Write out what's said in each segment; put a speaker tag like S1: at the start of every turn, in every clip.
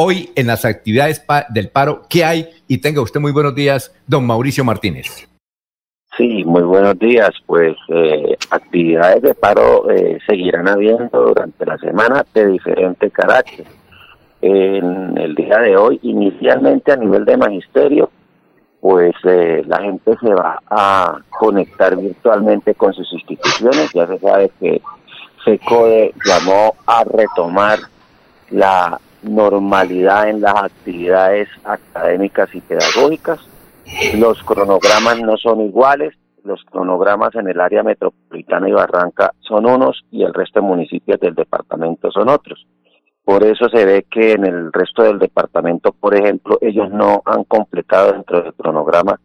S1: hoy en las actividades del paro, ¿qué hay? Y tenga usted muy buenos días, don Mauricio Martínez.
S2: Sí, muy buenos días. Pues eh, actividades de paro eh, seguirán habiendo durante la semana de diferente carácter. En el día de hoy, inicialmente a nivel de magisterio, pues eh, la gente se va a conectar virtualmente con sus instituciones. Ya se sabe que FECODE llamó a retomar la normalidad en las actividades académicas y pedagógicas. Los cronogramas no son iguales, los cronogramas en el área metropolitana y Barranca son unos y el resto de municipios del departamento son otros. Por eso se ve que en el resto del departamento, por ejemplo, ellos no han completado dentro del cronograma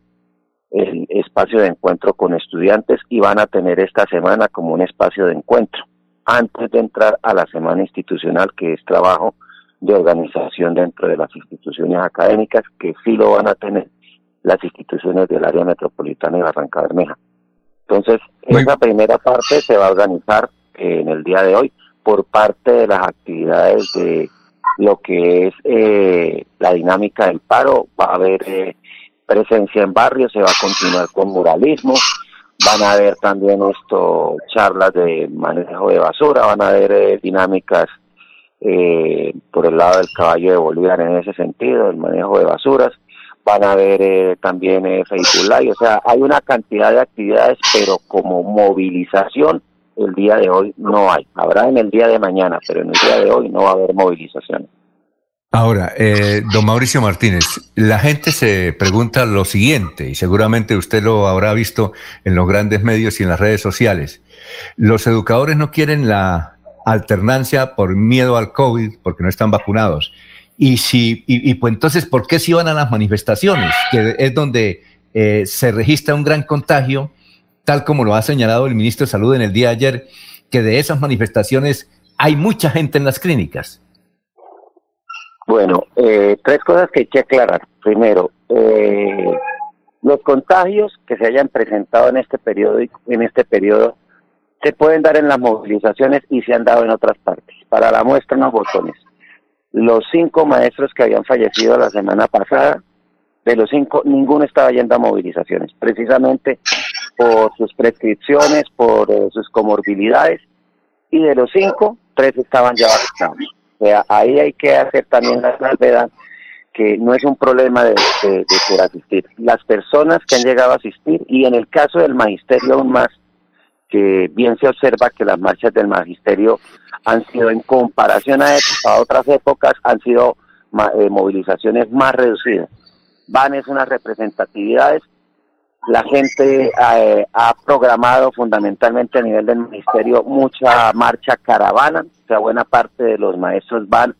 S2: el espacio de encuentro con estudiantes y van a tener esta semana como un espacio de encuentro antes de entrar a la semana institucional que es trabajo de organización dentro de las instituciones académicas que sí lo van a tener las instituciones del área metropolitana de Barranca Bermeja. Entonces, esa primera parte se va a organizar en el día de hoy por parte de las actividades de lo que es eh, la dinámica del paro. Va a haber eh, presencia en barrios, se va a continuar con muralismo, van a haber también esto charlas de manejo de basura, van a haber eh, por el lado del caballo de Bolívar en ese sentido, el manejo de basuras. Van a haber también Facebook Live, o sea, hay una cantidad de actividades, pero como movilización el día de hoy no hay. Habrá en el día de mañana, pero en el día de hoy no va a haber movilización.
S1: Ahora, eh, don Mauricio Martínez, la gente se pregunta lo siguiente, y seguramente usted lo habrá visto en los grandes medios y en las redes sociales. Los educadores no quieren la alternancia por miedo al COVID, porque no están vacunados. Y si, y, pues entonces, ¿por qué si van a las manifestaciones? Que es donde eh, se registra un gran contagio tal como lo ha señalado el ministro de Salud en el día de ayer, que de esas manifestaciones hay mucha gente en las clínicas.
S2: Bueno, eh, tres cosas que hay que aclarar. Primero, eh, los contagios que se hayan presentado en este periodo, en este periodo, se pueden dar en las movilizaciones y se han dado en otras partes. Para la muestra, unos botones. Los cinco maestros que habían fallecido la semana pasada, de los cinco, ninguno estaba yendo a movilizaciones, precisamente por sus prescripciones, por eh, sus comorbilidades, y de los cinco, tres estaban ya vacunados. O sea, ahí hay que hacer también la salvedad que no es un problema de, de, asistir. Las personas que han llegado a asistir, y en el caso del magisterio aún más, que bien se observa que las marchas del magisterio han sido en comparación a, a otras épocas, han sido eh, movilizaciones más reducidas. Van es unas representatividades. La gente eh, ha programado fundamentalmente a nivel del ministerio mucha marcha caravana, o sea, buena parte de los maestros van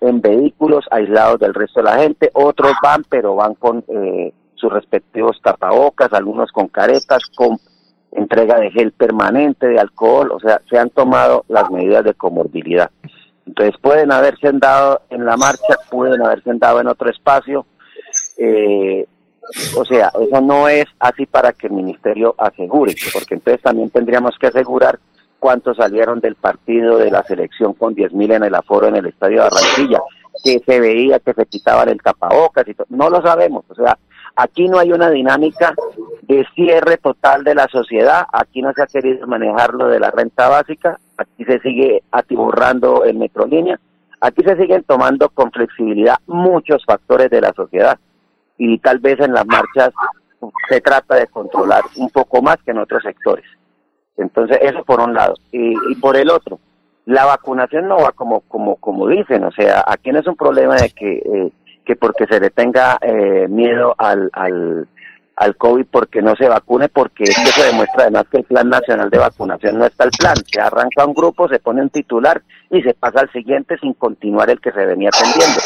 S2: en vehículos aislados del resto de la gente, otros van, pero van con eh, sus respectivos tapabocas, algunos con caretas, con entrega de gel permanente, de alcohol, o sea, se han tomado las medidas de comorbilidad. Entonces pueden haberse dado en la marcha, pueden haberse dado en otro espacio, eh, o sea, eso no es así para que el ministerio asegure, porque entonces también tendríamos que asegurar cuántos salieron del partido de la selección con 10.000 en el aforo en el estadio de Barranquilla, que se veía que se quitaban el tapabocas y todo. No lo sabemos, o sea, aquí no hay una dinámica de cierre total de la sociedad, aquí no se ha querido manejar lo de la renta básica, aquí se sigue atiborrando el metrolínea, aquí se siguen tomando con flexibilidad muchos factores de la sociedad. Y tal vez en las marchas se trata de controlar un poco más que en otros sectores. Entonces, eso por un lado. Y, por el otro, la vacunación no va como, como, como dicen, o sea, aquí no es un problema de que, eh, que porque se le tenga eh, miedo al, al COVID porque no se vacune, porque esto se demuestra además que el Plan Nacional de Vacunación no está el plan. Se arranca un grupo, se pone un titular y se pasa al siguiente sin continuar el que se venía atendiendo.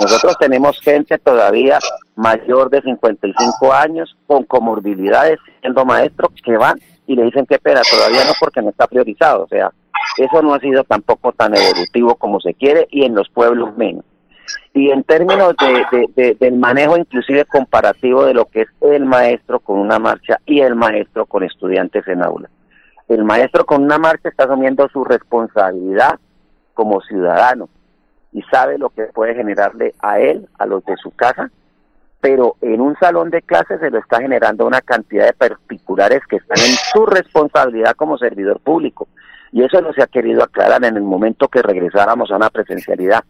S2: Nosotros tenemos gente todavía mayor de 55 años con comorbilidades, siendo maestros, que van y le dicen que espera, todavía no porque no está priorizado. O sea, eso no ha sido tampoco tan evolutivo como se quiere y en los pueblos menos. Y en términos de, del manejo inclusive comparativo de lo que es el maestro con una marcha y el maestro con estudiantes en aula. El maestro con una marcha está asumiendo su responsabilidad como ciudadano y sabe lo que puede generarle a él, a los de su casa, pero en un salón de clases se lo está generando una cantidad de particulares que están en su responsabilidad como servidor público. Y eso no se ha querido aclarar en el momento que regresáramos a una presencialidad.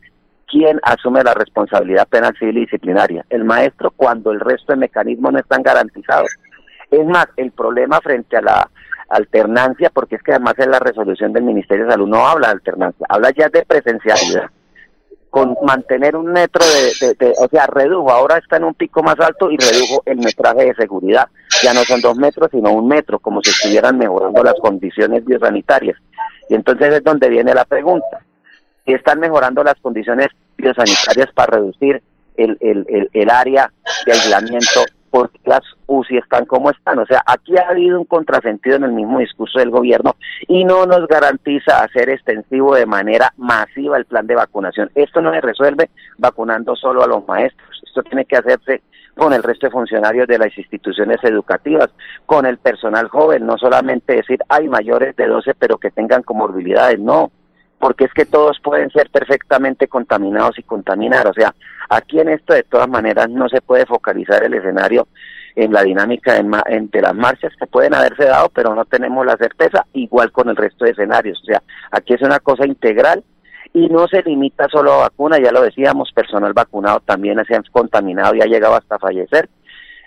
S2: ¿Quién asume la responsabilidad penal civil y disciplinaria? El maestro cuando el resto de mecanismos no están garantizados. Es más, el problema frente a la alternancia, porque es que además en la resolución del Ministerio de Salud no habla de alternancia, habla ya de presencialidad con mantener un metro de, o sea, redujo, ahora está en un pico más alto y redujo el metraje de seguridad. Ya no son dos metros, sino un metro, como si estuvieran mejorando las condiciones biosanitarias. Y entonces es donde viene la pregunta. Si están mejorando las condiciones biosanitarias para reducir el, el, el área de aislamiento porque las UCI están como están. O sea, aquí ha habido un contrasentido en el mismo discurso del gobierno y no nos garantiza hacer extensivo de manera masiva el plan de vacunación. Esto no se resuelve vacunando solo a los maestros. Esto tiene que hacerse con el resto de funcionarios de las instituciones educativas, con el personal joven, no solamente decir hay mayores de 12 pero que tengan comorbilidades, no, porque es que todos pueden ser perfectamente contaminados y contaminar. O sea, aquí en esto de todas maneras no se puede focalizar el escenario en la dinámica de, las marchas que pueden haberse dado, pero no tenemos la certeza, igual con el resto de escenarios. O sea, aquí es una cosa integral y no se limita solo a vacuna, ya lo decíamos, personal vacunado también se han contaminado y ha llegado hasta fallecer.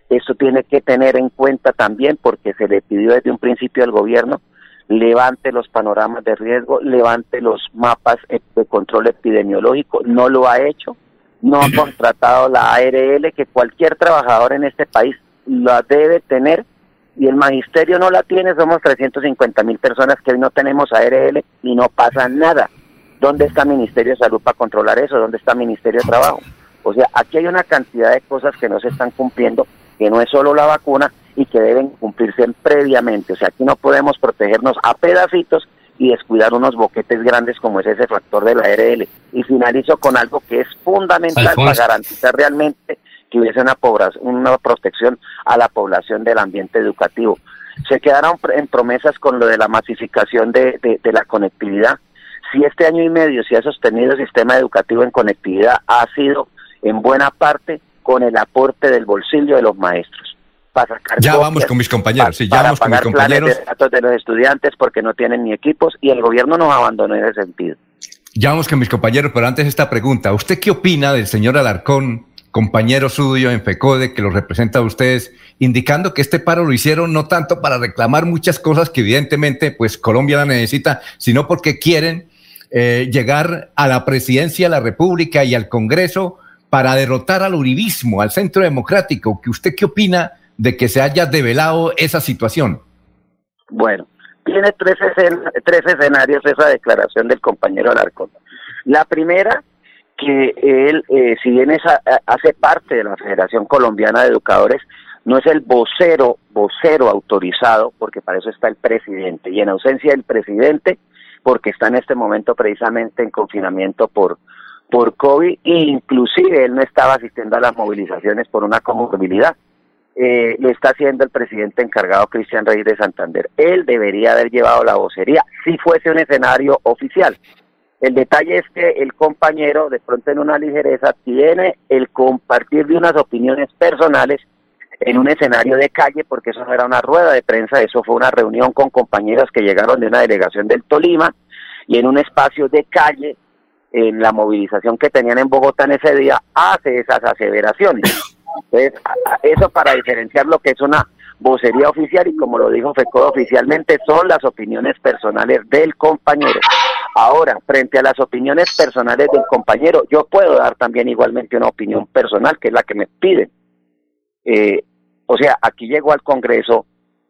S2: Esto tiene que tener en cuenta también porque se le pidió desde un principio al gobierno levante los panoramas de riesgo, levante los mapas de control epidemiológico, no lo ha hecho, no ha contratado la ARL que cualquier trabajador en este país la debe tener y el magisterio no la tiene, somos 350 mil personas que hoy no tenemos ARL y no pasa nada. ¿Dónde está el Ministerio de Salud para controlar eso? ¿Dónde está el Ministerio de Trabajo? O sea, aquí hay una cantidad de cosas que no se están cumpliendo, que no es solo la vacuna, y que deben cumplirse previamente. O sea, aquí no podemos protegernos a pedacitos y descuidar unos boquetes grandes como es ese factor de la ARL. Y finalizo con algo que es fundamental para garantizar realmente que hubiese una, una protección a la población del ambiente educativo. Se quedaron en promesas con lo de la masificación de, de la conectividad. Si este año y medio se ha sostenido el sistema educativo en conectividad, ha sido en buena parte con el aporte del bolsillo de los maestros
S1: ya vamos con mis compañeros, sí, ya vamos con mis compañeros.
S2: De datos de los estudiantes porque no tienen ni equipos y el gobierno nos abandonó en ese sentido.
S1: Ya vamos con mis compañeros, pero antes esta pregunta. ¿Usted qué opina del señor Alarcón, compañero suyo en FECODE, que lo representa a ustedes, indicando que este paro lo hicieron no tanto para reclamar muchas cosas que evidentemente pues Colombia la necesita, sino porque quieren eh, llegar a la presidencia de la República y al Congreso para derrotar al uribismo, al centro democrático? ¿Que ¿Usted qué opina de que se haya develado esa situación?
S2: Bueno, tiene tres, tres escenarios esa declaración del compañero Alarcón. La primera, que él, eh, si bien hace parte de la Federación Colombiana de Educadores, no es el vocero, vocero autorizado, porque para eso está el presidente. Y en ausencia del presidente, porque está en este momento precisamente en confinamiento por, por COVID, e inclusive él no estaba asistiendo a las movilizaciones por una comorbilidad eh, lo está haciendo el presidente encargado Cristian Reyes de Santander. Él debería haber llevado la vocería si fuese un escenario oficial. El detalle es que el compañero, de pronto en una ligereza, tiene el compartir de unas opiniones personales en un escenario de calle, porque eso no era una rueda de prensa, eso fue una reunión con compañeros que llegaron de una delegación del Tolima y en un espacio de calle, en la movilización que tenían en Bogotá en ese día, hace esas aseveraciones. Entonces, eso para diferenciar lo que es una vocería oficial y como lo dijo FECODE oficialmente, son las opiniones personales del compañero. Ahora, frente a las opiniones personales del compañero, yo puedo dar también igualmente una opinión personal, que es la que me piden. Eh, o sea, aquí llegó al Congreso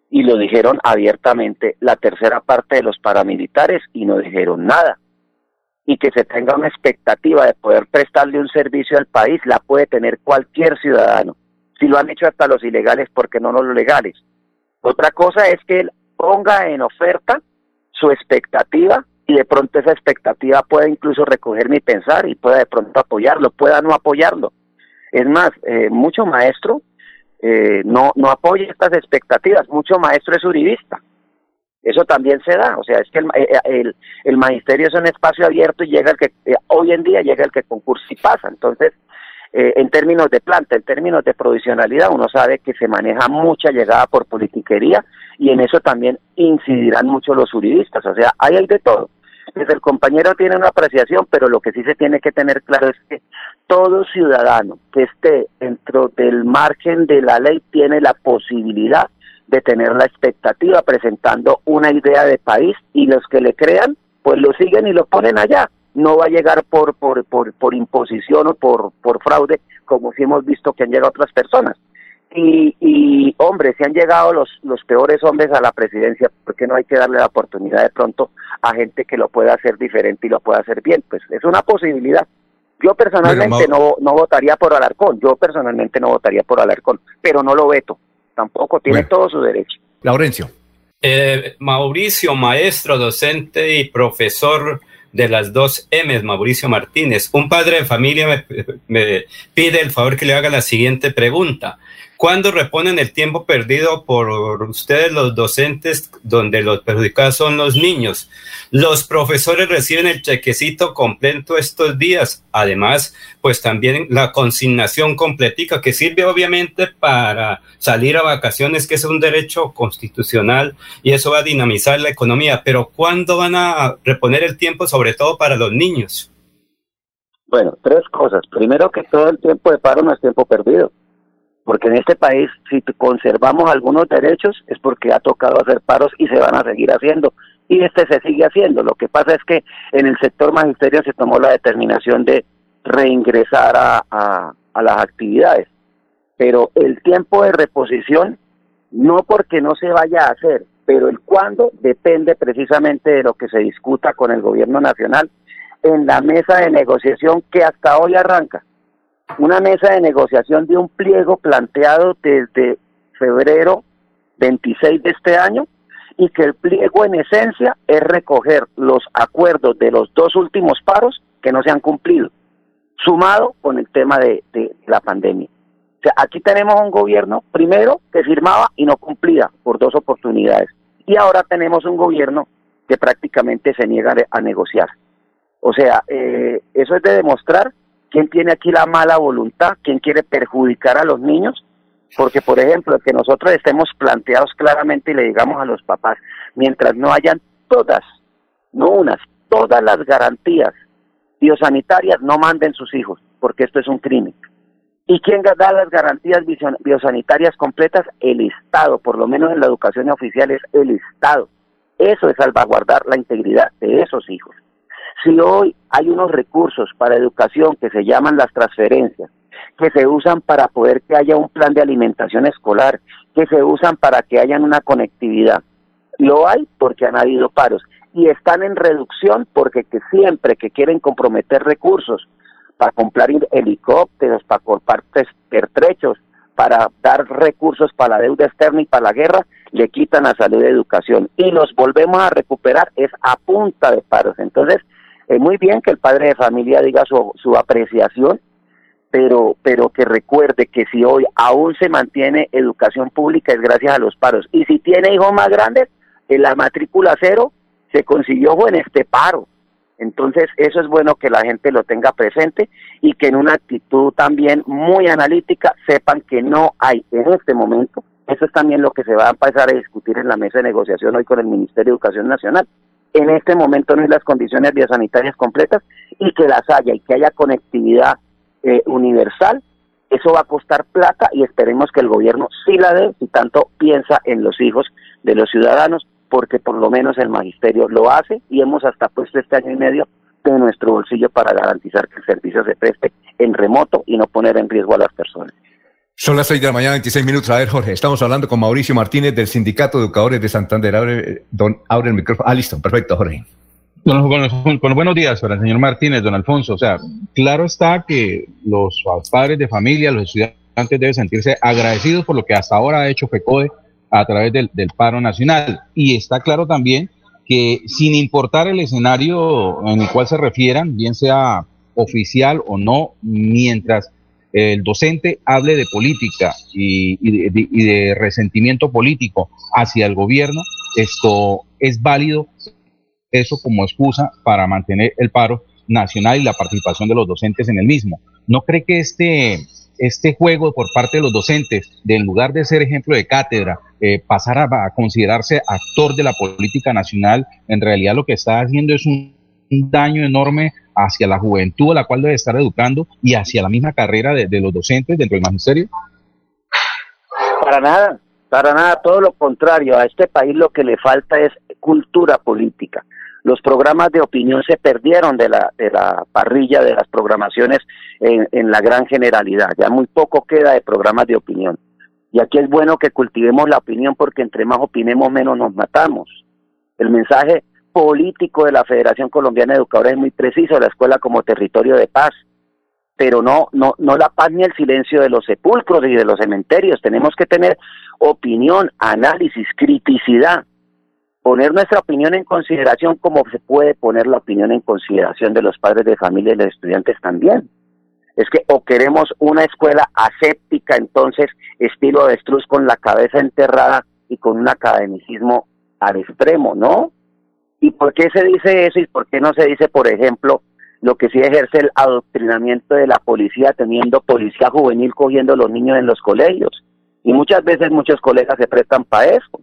S2: y lo dijeron abiertamente la tercera parte de los paramilitares y no dijeron nada y que se tenga una expectativa de poder prestarle un servicio al país, la puede tener cualquier ciudadano. Si lo han hecho hasta los ilegales, ¿por qué no los legales? Otra cosa es que él ponga en oferta su expectativa y de pronto esa expectativa pueda incluso recoger mi pensar y pueda de pronto apoyarlo, pueda no apoyarlo. Es más, eh, mucho maestro eh, no, no apoya estas expectativas, mucho maestro es uribista Eso también se da, o sea, es que el, eh, el, el magisterio es un espacio abierto y llega el que, eh, hoy en día llega el que concursa y pasa. Entonces, eh, en términos de planta, en términos de provisionalidad, uno sabe que se maneja mucha llegada por politiquería y en eso también incidirán mucho los juristas, o sea, ahí hay de todo. Entonces el compañero tiene una apreciación, pero lo que sí se tiene que tener claro es que todo ciudadano que esté dentro del margen de la ley tiene la posibilidad de tener la expectativa presentando una idea de país y los que le crean, pues lo siguen y lo ponen allá. No va a llegar por, por, por, por imposición o por, por fraude, como si hemos visto que han llegado otras personas. Y, y hombre, si han llegado los, los peores hombres a la presidencia, porque no hay que darle la oportunidad de pronto a gente que lo pueda hacer diferente y lo pueda hacer bien? Pues es una posibilidad. Yo personalmente no, no votaría por Alarcón, yo personalmente no votaría por Alarcón, pero no lo veto tampoco tiene todo su derecho.
S1: Laurencio.
S3: Eh, Mauricio, maestro, docente y profesor de las dos M's, Mauricio Martínez. Un padre de familia me, me, pide el favor que le haga la siguiente pregunta. ¿Cuándo reponen el tiempo perdido por ustedes los docentes donde los perjudicados son los niños? Los profesores reciben el chequecito completo estos días. Además, pues también la consignación completica que sirve obviamente para salir a vacaciones, que es un derecho constitucional y eso va a dinamizar la economía. Pero ¿cuándo van a reponer el tiempo sobre todo para los niños?
S2: Bueno, tres cosas. Primero que todo el tiempo de paro no es tiempo perdido porque en este país si conservamos algunos derechos es porque ha tocado hacer paros y se van a seguir haciendo. Y este se sigue haciendo. Lo que pasa es que en el sector magisterio se tomó la determinación de reingresar a, a, a las actividades, pero el tiempo de reposición no porque no se vaya a hacer, pero el cuándo depende precisamente de lo que se discuta con el gobierno nacional en la mesa de negociación que hasta hoy arranca una mesa de negociación de un pliego planteado desde febrero 26 de este año y que el pliego en esencia es recoger los acuerdos de los dos últimos paros que no se han cumplido, sumado con el tema de, la pandemia. O sea, aquí tenemos un gobierno, primero, que firmaba y no cumplía por dos oportunidades. Y ahora tenemos un gobierno que prácticamente se niega a negociar. O sea, eh, eso es de demostrar quién tiene aquí la mala voluntad, quién quiere perjudicar a los niños, porque por ejemplo, que nosotros estemos planteados claramente y le digamos a los papás, mientras no hayan todas, no unas, todas las garantías biosanitarias, no manden sus hijos, porque esto es un crimen. ¿Y quién da las garantías biosanitarias completas? El Estado, por lo menos en la educación oficial es el Estado. Eso es salvaguardar la integridad de esos hijos. Si hoy hay unos recursos para educación que se llaman las transferencias, que se usan para poder que haya un plan de alimentación escolar, que se usan para que haya una conectividad, lo hay porque han habido paros y están en reducción porque que siempre que quieren comprometer recursos para comprar helicópteros, para comprar pertrechos, para dar recursos para la deuda externa y para la guerra, le quitan a salud y educación. Y los volvemos a recuperar es a punta de paros. Entonces, es muy bien que el padre de familia diga su, su apreciación, pero, pero que recuerde que si hoy aún se mantiene educación pública es gracias a los paros. Y si tiene hijos más grandes, en la matrícula cero se consiguió en este paro. Entonces, eso es bueno que la gente lo tenga presente y que en una actitud también muy analítica sepan que no hay en este momento, eso es también lo que se va a empezar a discutir en la mesa de negociación hoy con el Ministerio de Educación Nacional, en este momento no hay las condiciones biosanitarias completas y que las haya y que haya conectividad eh, universal, eso va a costar plata y esperemos que el gobierno sí la dé si tanto piensa en los hijos de los ciudadanos, porque por lo menos el magisterio lo hace y hemos hasta puesto este año y medio de nuestro bolsillo para garantizar que el servicio se preste en remoto y no poner en riesgo a las personas.
S1: Son las seis de la mañana, 26 minutos. A ver, Jorge, estamos hablando con Mauricio Martínez del Sindicato de Educadores de Santander. Abre, don, abre el micrófono. Ah, listo, perfecto, Jorge.
S4: Con, buenos días para el señor Martínez, don Alfonso. O sea, claro está que los padres de familia, los estudiantes deben sentirse agradecidos por lo que hasta ahora ha hecho FECODE a través del, del paro nacional. Y está claro también que sin importar el escenario en el cual se refieran, bien sea oficial o no, mientras el docente hable de política y, de, resentimiento político hacia el gobierno, esto es válido eso como excusa para mantener el paro nacional y la participación de los docentes en el mismo. ¿No cree que este, este juego por parte de los docentes, de en lugar de ser ejemplo de cátedra, eh, pasar a, considerarse actor de la política nacional, en realidad lo que está haciendo es un, daño enorme hacia la juventud a la cual debe estar educando y hacia la misma carrera de, los docentes dentro del magisterio?
S2: Para nada, para nada, todo lo contrario. A este país lo que le falta es cultura política los programas de opinión se perdieron de la, de la parrilla de las programaciones en la gran generalidad. Ya muy poco queda de programas de opinión. Y aquí es bueno que cultivemos la opinión porque entre más opinemos menos nos matamos. El mensaje político de la Federación Colombiana de Educadores es muy preciso, la escuela como territorio de paz, pero no, no, no la paz ni el silencio de los sepulcros y de los cementerios. Tenemos que tener opinión, análisis, criticidad poner nuestra opinión en consideración como se puede poner la opinión en consideración de los padres de familia y los estudiantes también. Es que o queremos una escuela aséptica, entonces estilo avestruz con la cabeza enterrada y con un academicismo al extremo, ¿no? ¿Y por qué se dice eso y por qué no se dice, por ejemplo, lo que sí ejerce el adoctrinamiento de la policía, teniendo policía juvenil cogiendo a los niños en los colegios? Y muchas veces muchos colegas se prestan para eso.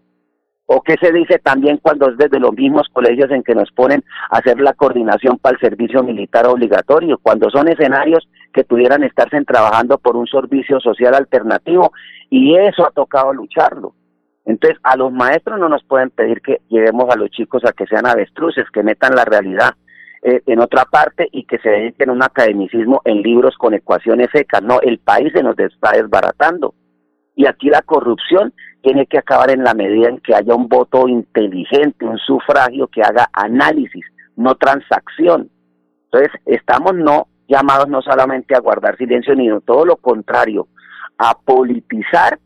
S2: ¿O qué se dice también cuando es desde los mismos colegios en que nos ponen a hacer la coordinación para el servicio militar obligatorio? Cuando son escenarios que pudieran estarse trabajando por un servicio social alternativo y eso ha tocado lucharlo. Entonces, a los maestros no nos pueden pedir que llevemos a los chicos a que sean avestruces, que metan la realidad eh, en otra parte y que se dediquen a un academicismo en libros con ecuaciones secas. No, el país se nos está desbaratando. Y aquí la corrupción tiene que acabar en la medida en que haya un voto inteligente, un sufragio que haga análisis, no transacción. Entonces, estamos no llamados no solamente a guardar silencio, sino todo lo contrario, a politizar,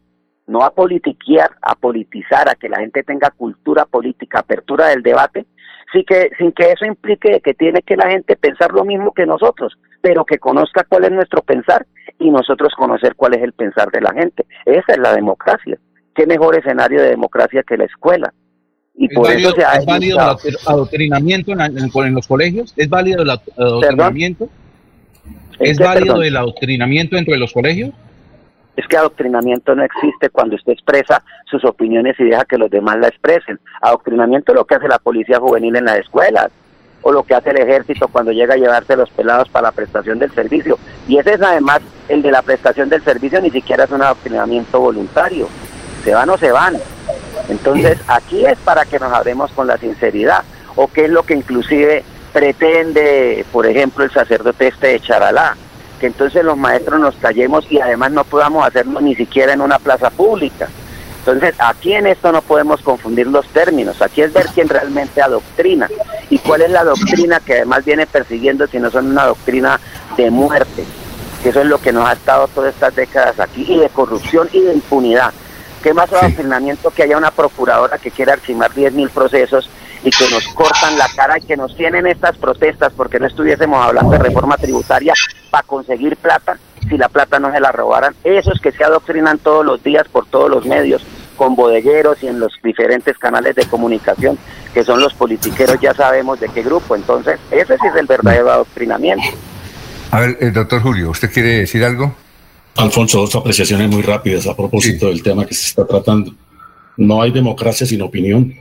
S2: no a politiquear, a politizar, a que la gente tenga cultura política, apertura del debate, sin que, sin que eso implique que tiene que la gente pensar lo mismo que nosotros, pero que conozca cuál es nuestro pensar y nosotros conocer cuál es el pensar de la gente. Esa es la democracia qué mejor escenario de democracia que la escuela.
S4: Y por eso se ha ¿Es válido el adoctrinamiento en, los colegios? ¿Es válido el adoctrinamiento? ¿Es válido el adoctrinamiento dentro de los colegios?
S2: Es que adoctrinamiento no existe cuando usted expresa sus opiniones y deja que los demás la expresen. Adoctrinamiento es lo que hace la policía juvenil en las escuelas o lo que hace el ejército cuando llega a llevarse los pelados para la prestación del servicio. Y ese es además el de la prestación del servicio, ni siquiera es un adoctrinamiento voluntario se van o se van. Entonces, aquí es para que nos hablemos con la sinceridad, o qué es lo que inclusive pretende, por ejemplo, el sacerdote este de Charalá, que entonces los maestros nos callemos y además no podamos hacerlo ni siquiera en una plaza pública. Entonces, aquí en esto no podemos confundir los términos, aquí es ver quién realmente adoctrina y cuál es la doctrina que además viene persiguiendo si no son una doctrina de muerte, que eso es lo que nos ha estado todas estas décadas aquí, y de corrupción y de impunidad. ¿Qué más adoctrinamiento que haya una procuradora que quiera archimar 10.000 procesos y que nos cortan la cara y que nos tienen estas protestas porque no estuviésemos hablando de reforma tributaria para conseguir plata si la plata no se la robaran? Esos que se adoctrinan todos los días por todos los medios, con bodegueros y en los diferentes canales de comunicación, que son los politiqueros, ya sabemos de qué grupo. Entonces, ese sí es el verdadero adoctrinamiento.
S1: A ver, eh, doctor Julio, ¿usted quiere decir algo?
S5: Alfonso, dos apreciaciones muy rápidas a propósito del tema que se está tratando. No hay democracia sin opinión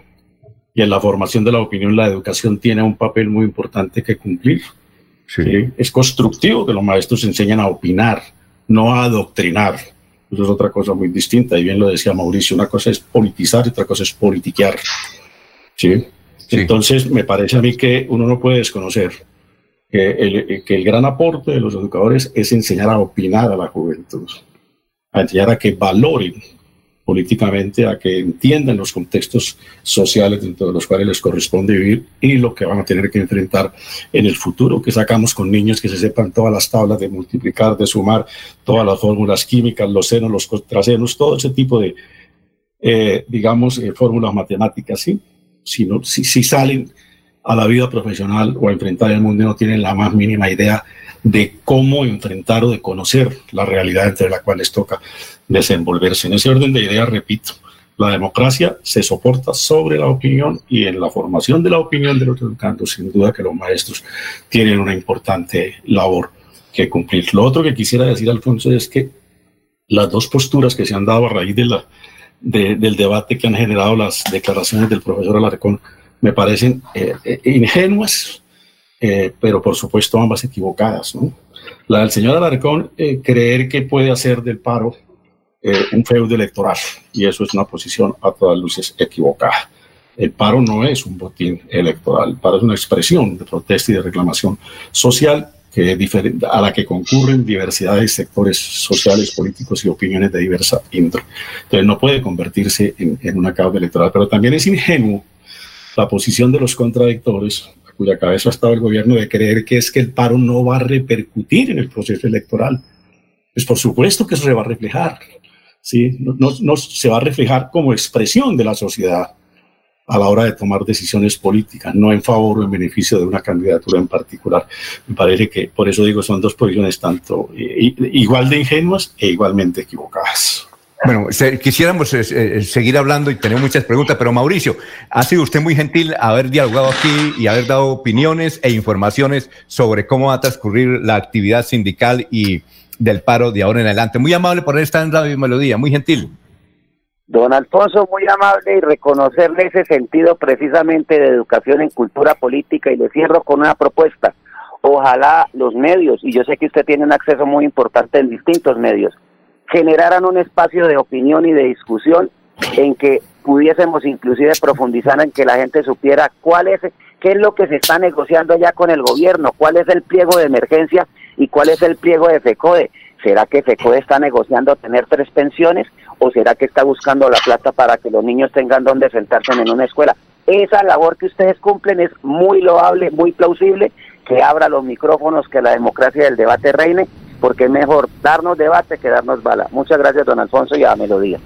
S5: y en la formación de la opinión la educación tiene un papel muy importante que cumplir. Es constructivo que los maestros enseñen a opinar, no a adoctrinar. Eso es otra cosa muy distinta. Y bien lo decía Mauricio, una cosa es politizar y otra cosa es politiquear. ¿Sí? Entonces, me parece a mí que uno no puede desconocer que el, que el gran aporte de los educadores es enseñar a opinar a la juventud, a enseñar a que valoren políticamente, a que entiendan los contextos sociales dentro de los cuales les corresponde vivir y lo que van a tener que enfrentar en el futuro, que sacamos con niños que se sepan todas las tablas de multiplicar, de sumar, todas las fórmulas químicas, los senos, los contrasenos, todo ese tipo de, eh, digamos, eh, fórmulas matemáticas, ¿sí? Si, no, si, si salen a la vida profesional o a enfrentar el mundo no tienen la más mínima idea de cómo enfrentar o de conocer la realidad entre la cual les toca desenvolverse. En ese orden de ideas, repito, La democracia se soporta sobre la opinión y en la formación de la opinión de los educandos, sin duda que los maestros tienen una importante labor que cumplir. Lo otro que quisiera decir, Alfonso, es que las dos posturas que se han dado a raíz de la, del debate que han generado las declaraciones del profesor Alarcón me parecen eh, eh, ingenuas, eh, pero por supuesto ambas equivocadas. ¿no? La del señor Alarcón, creer que puede hacer del paro un feudo electoral, y eso es una posición a todas luces equivocada. El paro no es un botín electoral, el paro es una expresión de protesta y de reclamación social que a la que concurren diversidad de sectores sociales, políticos y opiniones de diversa índole. Entonces no puede convertirse en, en una causa electoral, pero también es ingenuo la posición de los contradictores, cuya cabeza ha estado el gobierno, de creer que es que el paro no va a repercutir en el proceso electoral. Pues por supuesto que se va a reflejar, ¿sí? no, no se va a reflejar como expresión de la sociedad a la hora de tomar decisiones políticas, no en favor o en beneficio de una candidatura en particular. Me parece que, por eso digo, son dos posiciones tanto eh, igual de ingenuas e igualmente equivocadas.
S1: Bueno, quisiéramos eh, eh, seguir hablando y tener muchas preguntas, pero Mauricio, ha sido usted muy gentil haber dialogado aquí y haber dado opiniones e informaciones sobre cómo va a transcurrir la actividad sindical y del paro de ahora en adelante. Muy amable por estar en Radio Melodía, muy gentil.
S2: Don Alfonso, muy amable y reconocerle ese sentido precisamente de educación en cultura política y le cierro con una propuesta. Ojalá los medios, y yo sé que usted tiene un acceso muy importante en distintos medios, generaran un espacio de opinión y de discusión en que pudiésemos inclusive profundizar en que la gente supiera cuál es, qué es lo que se está negociando allá con el gobierno, cuál es el pliego de emergencia y cuál es el pliego de FECODE. ¿Será que FECODE está negociando tener tres pensiones o será que está buscando la plata para que los niños tengan donde sentarse en una escuela? Esa labor que ustedes cumplen es muy loable, muy plausible, que abra los micrófonos, que la democracia del debate reine, porque es mejor darnos debate que darnos bala. Muchas gracias, don Alfonso, y a Melodía.